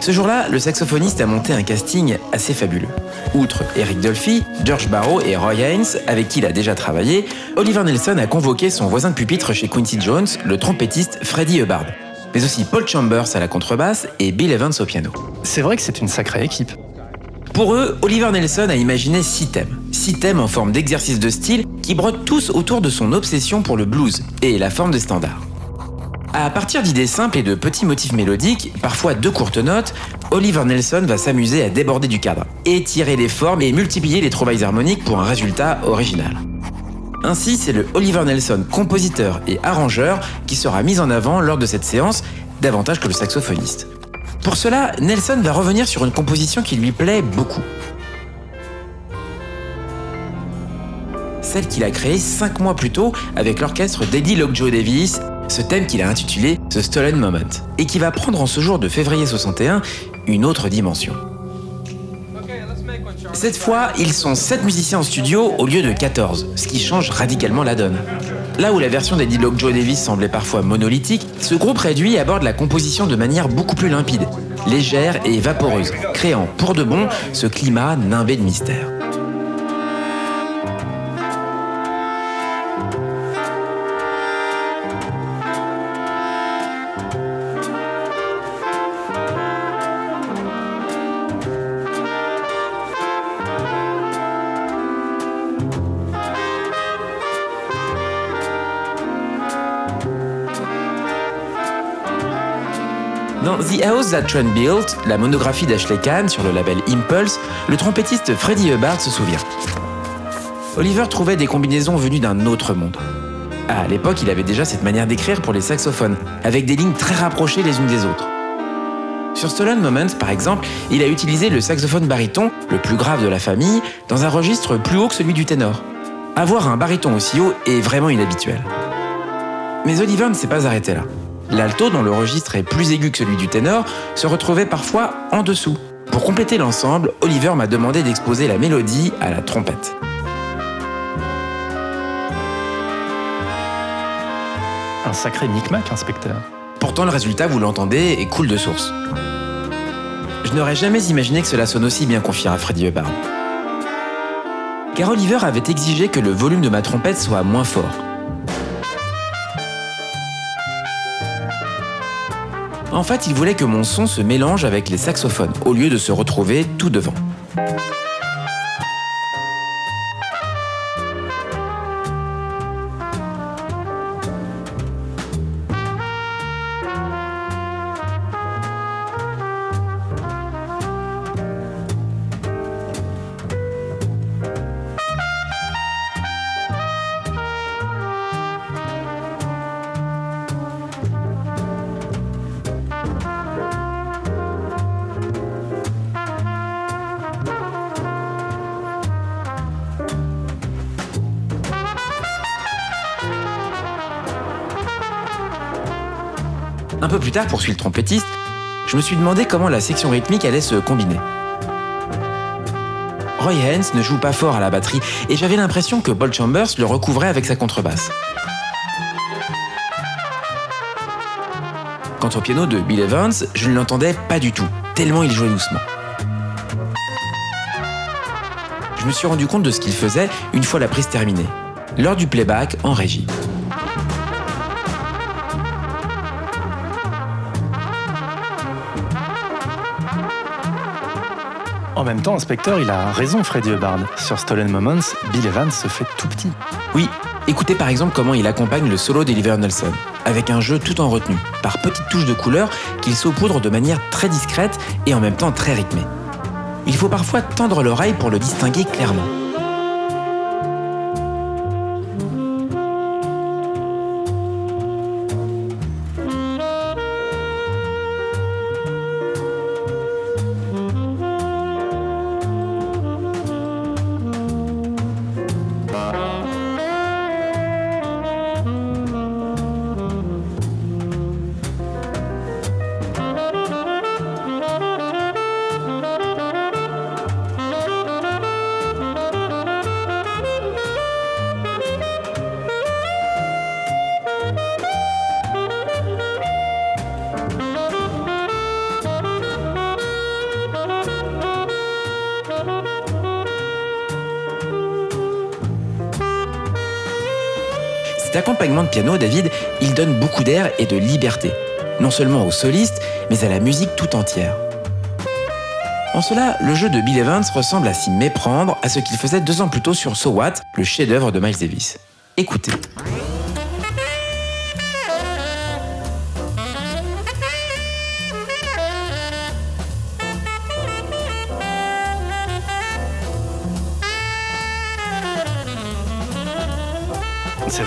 Ce jour-là, le saxophoniste a monté un casting assez fabuleux. Outre Eric Dolphy, George Barrow et Roy Haynes, avec qui il a déjà travaillé, Oliver Nelson a convoqué son voisin de pupitre chez Quincy Jones, le trompettiste Freddie Hubbard, mais aussi Paul Chambers à la contrebasse et Bill Evans au piano. C'est vrai que c'est une sacrée équipe. Pour eux, Oliver Nelson a imaginé six thèmes. Six thèmes en forme d'exercice de style qui brodent tous autour de son obsession pour le blues et la forme des standards. À partir d'idées simples et de petits motifs mélodiques, parfois de courtes notes, Oliver Nelson va s'amuser à déborder du cadre, étirer les formes et multiplier les trouvailles harmoniques pour un résultat original. Ainsi, c'est le Oliver Nelson, compositeur et arrangeur, qui sera mis en avant lors de cette séance, davantage que le saxophoniste. Pour cela, Nelson va revenir sur une composition qui lui plaît beaucoup. Celle qu'il a créée cinq mois plus tôt avec l'orchestre d'Eddie Lockjaw Davis, ce thème qu'il a intitulé The Stolen Moment, et qui va prendre en ce jour de février 61 une autre dimension. Cette fois, ils sont 7 musiciens en studio au lieu de 14, ce qui change radicalement la donne. Là où la version d'Eddie Lock Joe Davis semblait parfois monolithique, ce groupe réduit aborde la composition de manière beaucoup plus limpide, légère et vaporeuse, créant pour de bon ce climat nimbé de mystère. House That Trent Built, la monographie d'Ashley Kahn sur le label Impulse, le trompettiste Freddie Hubbard se souvient. Oliver trouvait des combinaisons venues d'un autre monde. À l'époque, il avait déjà cette manière d'écrire pour les saxophones, avec des lignes très rapprochées les unes des autres. Sur Stolen Moments, par exemple, il a utilisé le saxophone baryton, le plus grave de la famille, dans un registre plus haut que celui du ténor. Avoir un baryton aussi haut est vraiment inhabituel. Mais Oliver ne s'est pas arrêté là. L'alto, dont le registre est plus aigu que celui du ténor, se retrouvait parfois en dessous. Pour compléter l'ensemble, Oliver m'a demandé d'exposer la mélodie à la trompette. Un sacré micmac, inspecteur. Pourtant, le résultat, vous l'entendez, est cool de source. Je n'aurais jamais imaginé que cela sonne aussi bien, confiera Freddie Hubbard. Car Oliver avait exigé que le volume de ma trompette soit moins fort. En fait, il voulait que mon son se mélange avec les saxophones, au lieu de se retrouver tout devant. Un peu plus tard, poursuit le trompettiste, je me suis demandé comment la section rythmique allait se combiner. Roy Haynes ne joue pas fort à la batterie et j'avais l'impression que Paul Chambers le recouvrait avec sa contrebasse. Quant au piano de Bill Evans, je ne l'entendais pas du tout, tellement il jouait doucement. Je me suis rendu compte de ce qu'il faisait une fois la prise terminée, lors du playback en régie. Temps, inspecteur, il a raison, Freddie Hubbard. Sur Stolen Moments, Bill Evans se fait tout petit. Oui, écoutez par exemple comment il accompagne le solo d'Oliver Nelson, avec un jeu tout en retenue, par petites touches de couleur qu'il saupoudre de manière très discrète et en même temps très rythmée. Il faut parfois tendre l'oreille pour le distinguer clairement. Cet accompagnement de piano, David, il donne beaucoup d'air et de liberté, non seulement aux solistes, mais à la musique tout entière. En cela, le jeu de Bill Evans ressemble à s'y méprendre à ce qu'il faisait deux ans plus tôt sur So What, le chef-d'œuvre de Miles Davis. Écoutez.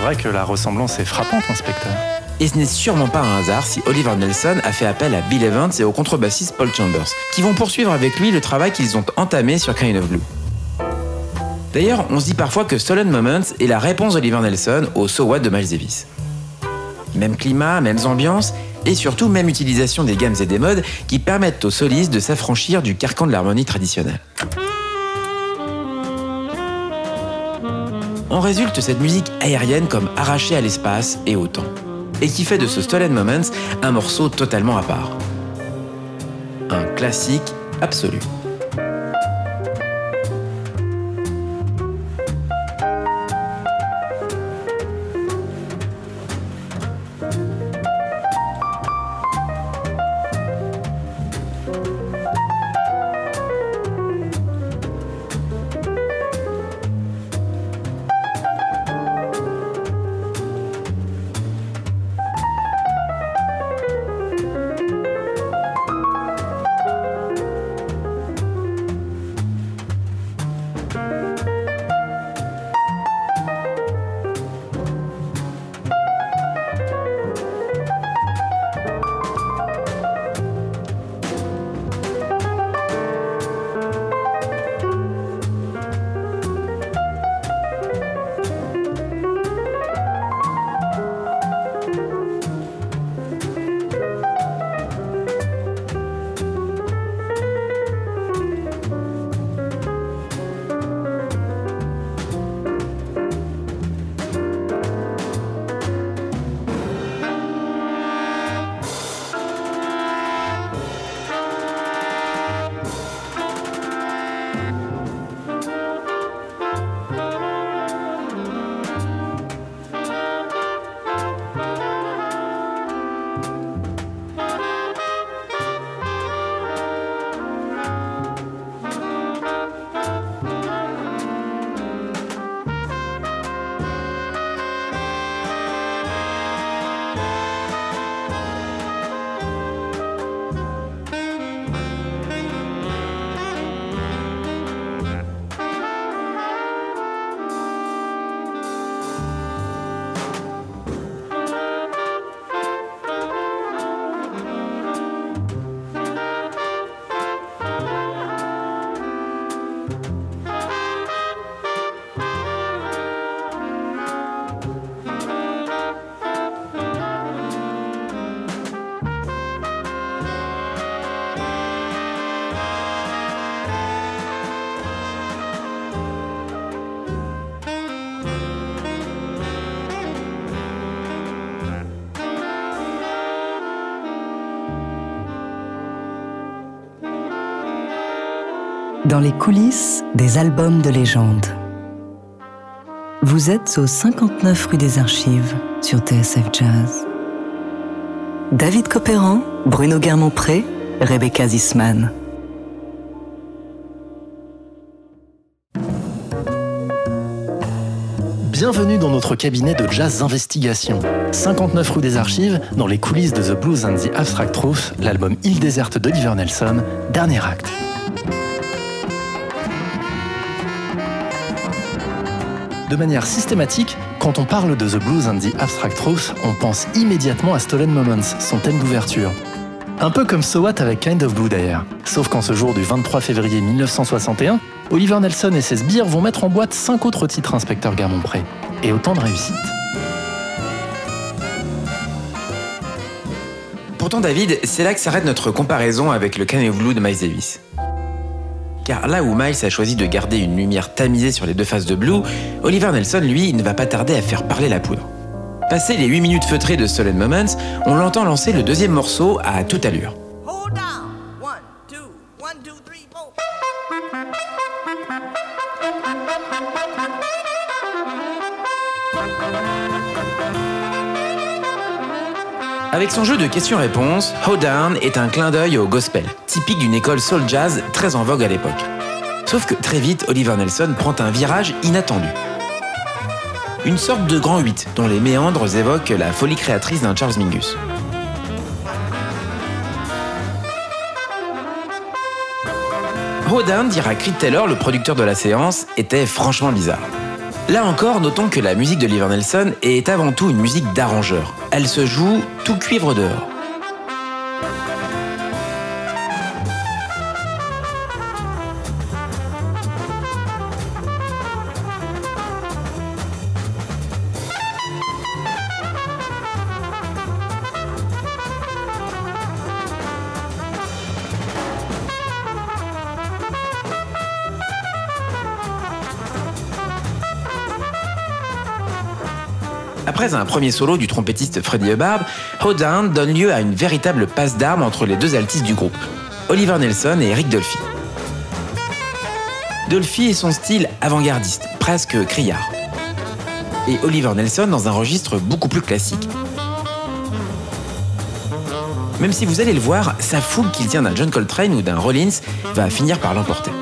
Vrai que la ressemblance est frappante, inspecteur. Et ce n'est sûrement pas un hasard si Oliver Nelson a fait appel à Bill Evans et au contrebassiste Paul Chambers, qui vont poursuivre avec lui le travail qu'ils ont entamé sur Kind of Blue. D'ailleurs, on se dit parfois que Stolen Moments est la réponse d'Oliver Nelson au So What de Miles Davis. Même climat, mêmes ambiances, et surtout même utilisation des gammes et des modes qui permettent aux solistes de s'affranchir du carcan de l'harmonie traditionnelle. En résulte cette musique aérienne comme arrachée à l'espace et au temps, et qui fait de ce Stolen Moments un morceau totalement à part. Un classique absolu. Dans les coulisses des albums de légende. Vous êtes au 59 rue des Archives sur TSF Jazz. David Copéran, Bruno Guermont-Pré, Rebecca Zisman. Bienvenue dans notre cabinet de jazz investigation. 59 rue des Archives, dans les coulisses de The Blues and the Abstract Truth, l'album Île déserte d'Oliver Nelson, dernier acte. De manière systématique, quand on parle de The Blues and the Abstract Truth, on pense immédiatement à Stolen Moments, son thème d'ouverture. Un peu comme So What avec Kind of Blue d'ailleurs. Sauf qu'en ce jour du 23 février 1961, Oliver Nelson et ses sbires vont mettre en boîte cinq autres titres Inspecteur Guermont-Pré. Et autant de réussite. Pourtant, David, c'est là que s'arrête notre comparaison avec le Kind of Blue de Miles Davis. Car là où Miles a choisi de garder une lumière tamisée sur les deux faces de Blue, Oliver Nelson, lui, ne va pas tarder à faire parler la poudre. Passé les 8 minutes feutrées de Stolen Moments, on l'entend lancer le deuxième morceau à toute allure. Avec son jeu de questions-réponses, Down est un clin d'œil au gospel, typique d'une école soul jazz très en vogue à l'époque. Sauf que très vite, Oliver Nelson prend un virage inattendu. Une sorte de grand 8 dont les méandres évoquent la folie créatrice d'un Charles Mingus. Down, dira Creed Taylor, le producteur de la séance, était franchement bizarre. Là encore, notons que la musique de Oliver Nelson est avant tout une musique d'arrangeur. Elle se joue tout cuivre dehors. Un premier solo du trompettiste Freddie Hubbard, Hold Down donne lieu à une véritable passe d'armes entre les deux altistes du groupe, Oliver Nelson et Eric Dolphy. Dolphy et son style avant-gardiste, presque criard. Et Oliver Nelson dans un registre beaucoup plus classique. Même si vous allez le voir, sa fougue qu'il tient d'un John Coltrane ou d'un Rollins va finir par l'emporter.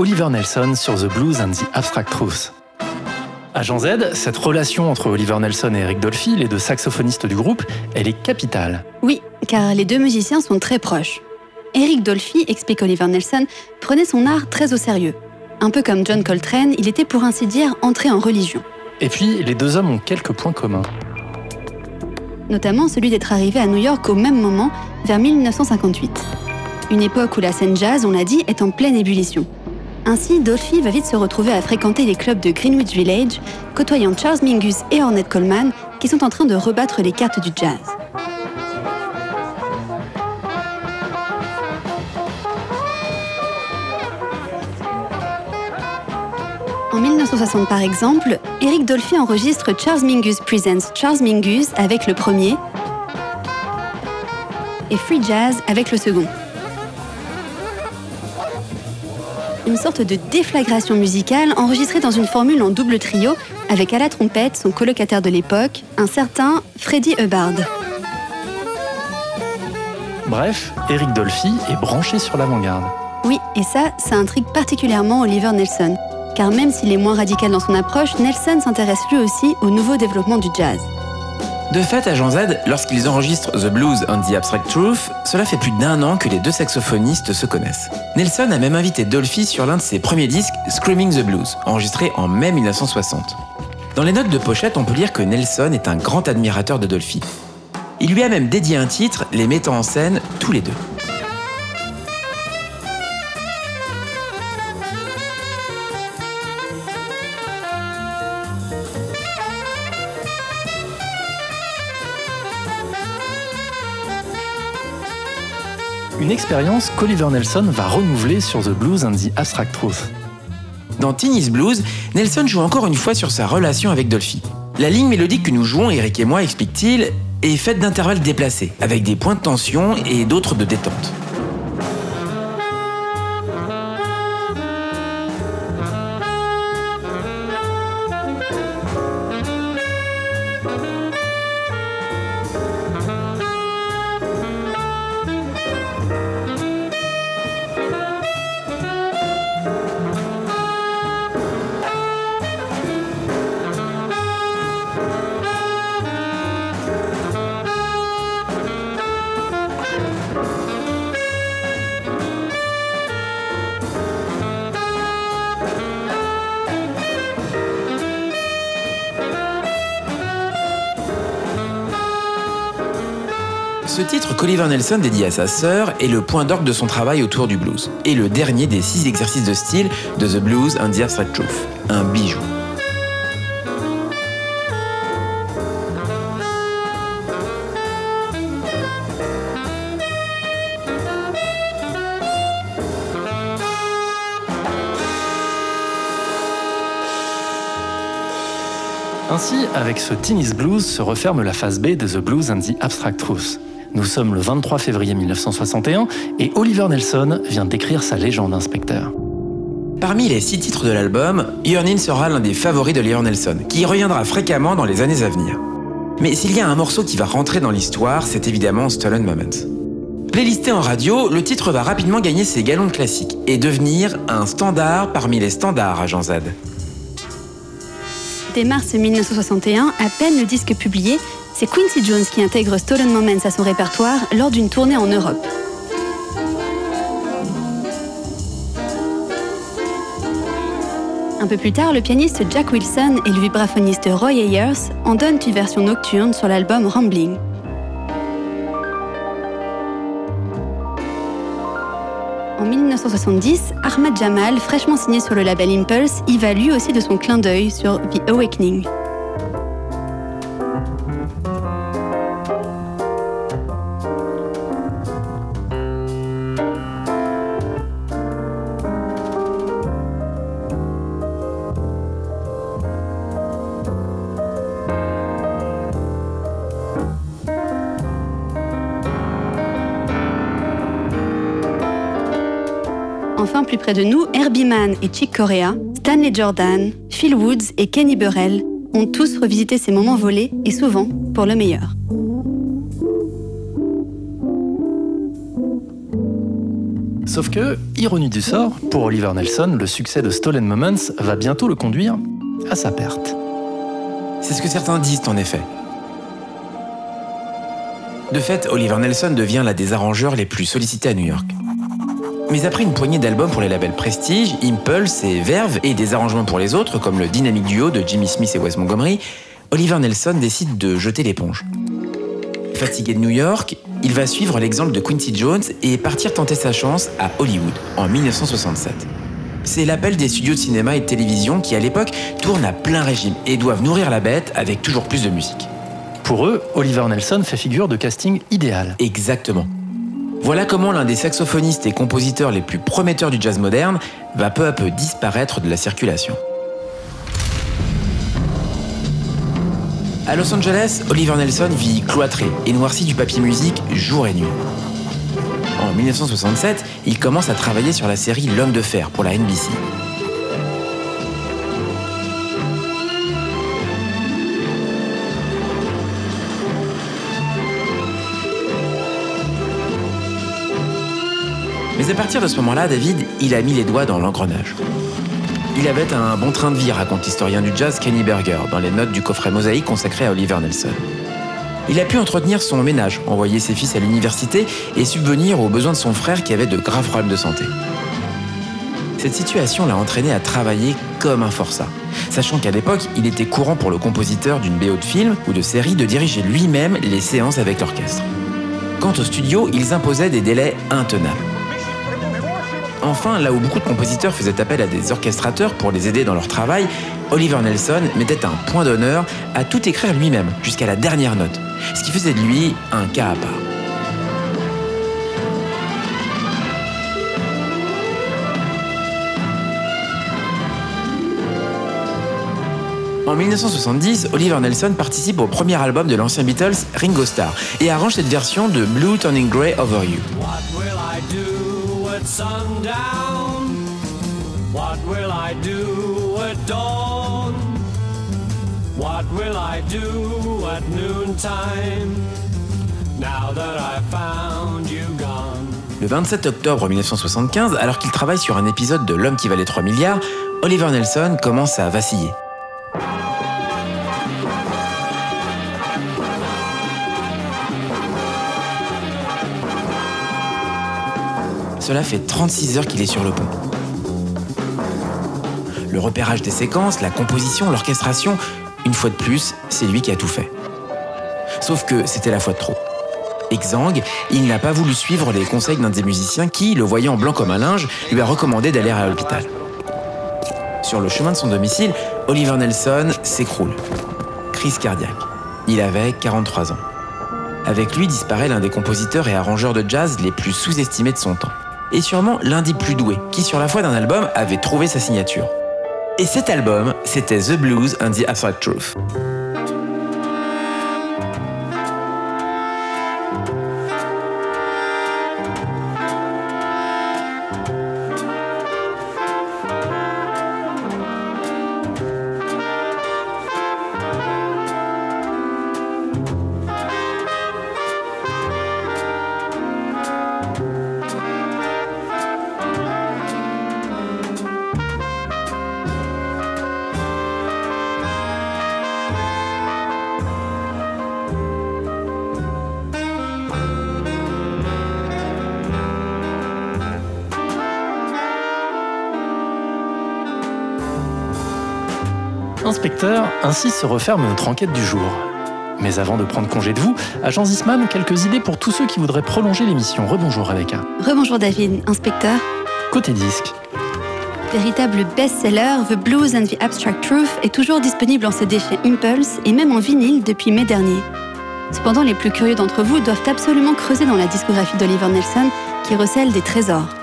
Oliver Nelson sur The Blues and the Abstract Truth. Agent Z, cette relation entre Oliver Nelson et Eric Dolphy, les deux saxophonistes du groupe, elle est capitale. Oui, car les deux musiciens sont très proches. Eric Dolphy, explique Oliver Nelson, prenait son art très au sérieux. Un peu comme John Coltrane, il était pour ainsi dire entré en religion. Et puis, les deux hommes ont quelques points communs. Notamment celui d'être arrivé à New York au même moment, vers 1958. Une époque où la scène jazz, on l'a dit, est en pleine ébullition. Ainsi, Dolphy va vite se retrouver à fréquenter les clubs de Greenwich Village, côtoyant Charles Mingus et Ornette Coleman, qui sont en train de rebattre les cartes du jazz. En 1960 par exemple, Eric Dolphy enregistre Charles Mingus Presents Charles Mingus avec le premier et Free Jazz avec le second. Une sorte de déflagration musicale enregistrée dans une formule en double trio avec à la trompette son colocataire de l'époque, un certain Freddie Hubbard. Bref, Eric Dolphy est branché sur l'avant-garde. Oui, et ça, ça intrigue particulièrement Oliver Nelson. Car même s'il est moins radical dans son approche, Nelson s'intéresse lui aussi au nouveau développement du jazz. De fait, à Jean Z, lorsqu'ils enregistrent The Blues and the Abstract Truth, cela fait plus d'un an que les deux saxophonistes se connaissent. Nelson a même invité Dolphy sur l'un de ses premiers disques, Screaming the Blues, enregistré en mai 1960. Dans les notes de pochette, on peut lire que Nelson est un grand admirateur de Dolphy. Il lui a même dédié un titre, les mettant en scène tous les deux. Une expérience qu'Oliver Nelson va renouveler sur The Blues and the Abstract Truth. Dans Teeny's Blues, Nelson joue encore une fois sur sa relation avec Dolphy. La ligne mélodique que nous jouons, Eric et moi, explique-t-il, est faite d'intervalles déplacés, avec des points de tension et d'autres de détente. qu'Oliver Nelson dédie à sa sœur est le point d'orgue de son travail autour du blues, et le dernier des six exercices de style de The Blues and the Abstract Truth, un bijou. Ainsi, avec ce Teeny's Blues se referme la phase B de The Blues and the Abstract Truth. Nous sommes le 23 février 1961 et Oliver Nelson vient d'écrire sa légende inspecteur. Parmi les six titres de l'album, Yearnin sera l'un des favoris d'Oliver Nelson, qui y reviendra fréquemment dans les années à venir. Mais s'il y a un morceau qui va rentrer dans l'histoire, c'est évidemment Stolen Moments. Playlisté en radio, le titre va rapidement gagner ses galons de classique et devenir un standard parmi les standards à Jean Z. Dès mars 1961, à peine le disque publié, c'est Quincy Jones qui intègre Stolen Moments à son répertoire lors d'une tournée en Europe. Un peu plus tard, le pianiste Jack Wilson et le vibraphoniste Roy Ayers en donnent une version nocturne sur l'album Rambling. En 1970, Ahmad Jamal, fraîchement signé sur le label Impulse, y va lui aussi de son clin d'œil sur The Awakening. Enfin, plus près de nous, Herbie Mann et Chick Corea, Stanley Jordan, Phil Woods et Kenny Burrell ont tous revisité ces moments volés et souvent pour le meilleur. Sauf que, ironie du sort, pour Oliver Nelson, le succès de Stolen Moments va bientôt le conduire à sa perte. C'est ce que certains disent en effet. De fait, Oliver Nelson devient l'un des arrangeurs les plus sollicités à New York. Mais après une poignée d'albums pour les labels Prestige, Impulse et Verve et des arrangements pour les autres comme le dynamique duo de Jimmy Smith et Wes Montgomery, Oliver Nelson décide de jeter l'éponge. Fatigué de New York, il va suivre l'exemple de Quincy Jones et partir tenter sa chance à Hollywood en 1967. C'est l'appel des studios de cinéma et de télévision qui à l'époque tournent à plein régime et doivent nourrir la bête avec toujours plus de musique. Pour eux, Oliver Nelson fait figure de casting idéal. Exactement. Voilà comment l'un des saxophonistes et compositeurs les plus prometteurs du jazz moderne va peu à peu disparaître de la circulation. À Los Angeles, Oliver Nelson vit cloîtré et noirci du papier musique jour et nuit. En 1967, il commence à travailler sur la série L'homme de fer pour la NBC. À partir de ce moment-là, David, il a mis les doigts dans l'engrenage. Il avait un bon train de vie, raconte l'historien du jazz Kenny Berger dans les notes du coffret mosaïque consacré à Oliver Nelson. Il a pu entretenir son ménage, envoyer ses fils à l'université et subvenir aux besoins de son frère qui avait de graves problèmes de santé. Cette situation l'a entraîné à travailler comme un forçat, sachant qu'à l'époque, il était courant pour le compositeur d'une BO de film ou de série de diriger lui-même les séances avec l'orchestre. Quant au studio, ils imposaient des délais intenables. Enfin, là où beaucoup de compositeurs faisaient appel à des orchestrateurs pour les aider dans leur travail, Oliver Nelson mettait un point d'honneur à tout écrire lui-même, jusqu'à la dernière note, ce qui faisait de lui un cas à part. En 1970, Oliver Nelson participe au premier album de l'ancien Beatles, Ringo Starr, et arrange cette version de Blue Turning Grey Over You. Sundown? What will I do at dawn? What will I do at noontime? Now that I've found you gone. Le 27 octobre 1975, alors qu'il travaille sur un épisode de L'homme qui valait 3 milliards, Oliver Nelson commence à vaciller. Cela fait 36 heures qu'il est sur le pont. Le repérage des séquences, la composition, l'orchestration, une fois de plus, c'est lui qui a tout fait. Sauf que c'était la fois de trop. Exsangue, il n'a pas voulu suivre les conseils d'un des musiciens qui, le voyant blanc comme un linge, lui a recommandé d'aller à l'hôpital. Sur le chemin de son domicile, Oliver Nelson s'écroule. Crise cardiaque. Il avait 43 ans. Avec lui disparaît l'un des compositeurs et arrangeurs de jazz les plus sous-estimés de son temps. Et sûrement l'un des plus doués, qui sur la foi d'un album avait trouvé sa signature. Et cet album, c'était The Blues and the Abstract Truth. Inspecteur, ainsi se referme notre enquête du jour. Mais avant de prendre congé de vous, agent Zisman, quelques idées pour tous ceux qui voudraient prolonger l'émission. Rebonjour Rebecca. Rebonjour David, inspecteur. Côté disque, Véritable best-seller, The Blues and the Abstract Truth est toujours disponible en CD chez Impulse et même en vinyle depuis mai dernier. Cependant, les plus curieux d'entre vous doivent absolument creuser dans la discographie d'Oliver Nelson qui recèle des trésors.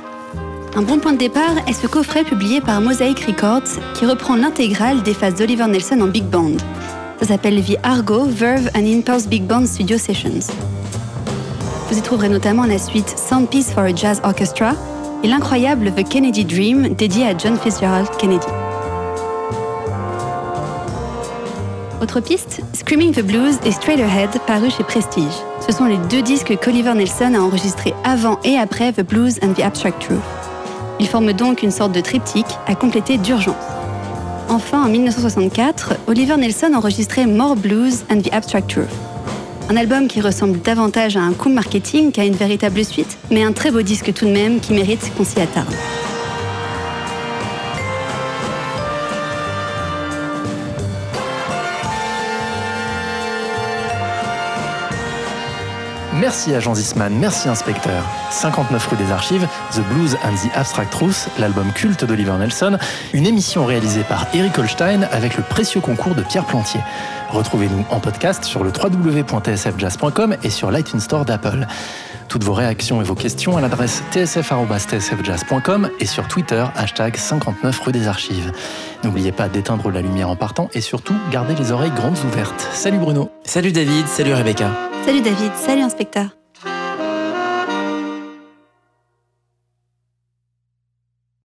Un bon point de départ est ce coffret publié par Mosaic Records qui reprend l'intégrale des phases d'Oliver Nelson en big band. Ça s'appelle The Argo, Verve and Impulse Big Band Studio Sessions. Vous y trouverez notamment la suite Sound Piece for a Jazz Orchestra et l'incroyable The Kennedy Dream dédié à John Fitzgerald Kennedy. Autre piste, Screaming the Blues et Straight Ahead paru chez Prestige. Ce sont les deux disques qu'Oliver Nelson a enregistrés avant et après The Blues and the Abstract Truth. Ils forment donc une sorte de triptyque à compléter d'urgence. Enfin, en 1964, Oliver Nelson enregistrait More Blues and the Abstract Truth. Un album qui ressemble davantage à un coup marketing qu'à une véritable suite, mais un très beau disque tout de même qui mérite qu'on s'y attarde. Merci agent Zisman, merci inspecteur. 59 rue des Archives, The Blues and the Abstract Truth, l'album culte d'Oliver Nelson, une émission réalisée par Eric Holstein avec le précieux concours de Pierre Plantier. Retrouvez-nous en podcast sur le www.tsfjazz.com et sur l'iTunes Store d'Apple. Toutes vos réactions et vos questions à l'adresse tsf.tsfjazz.com et sur Twitter, hashtag 59 rue des Archives. N'oubliez pas d'éteindre la lumière en partant et surtout, gardez les oreilles grandes ouvertes. Salut Bruno Salut David, salut Rebecca. Salut David, salut inspecteur.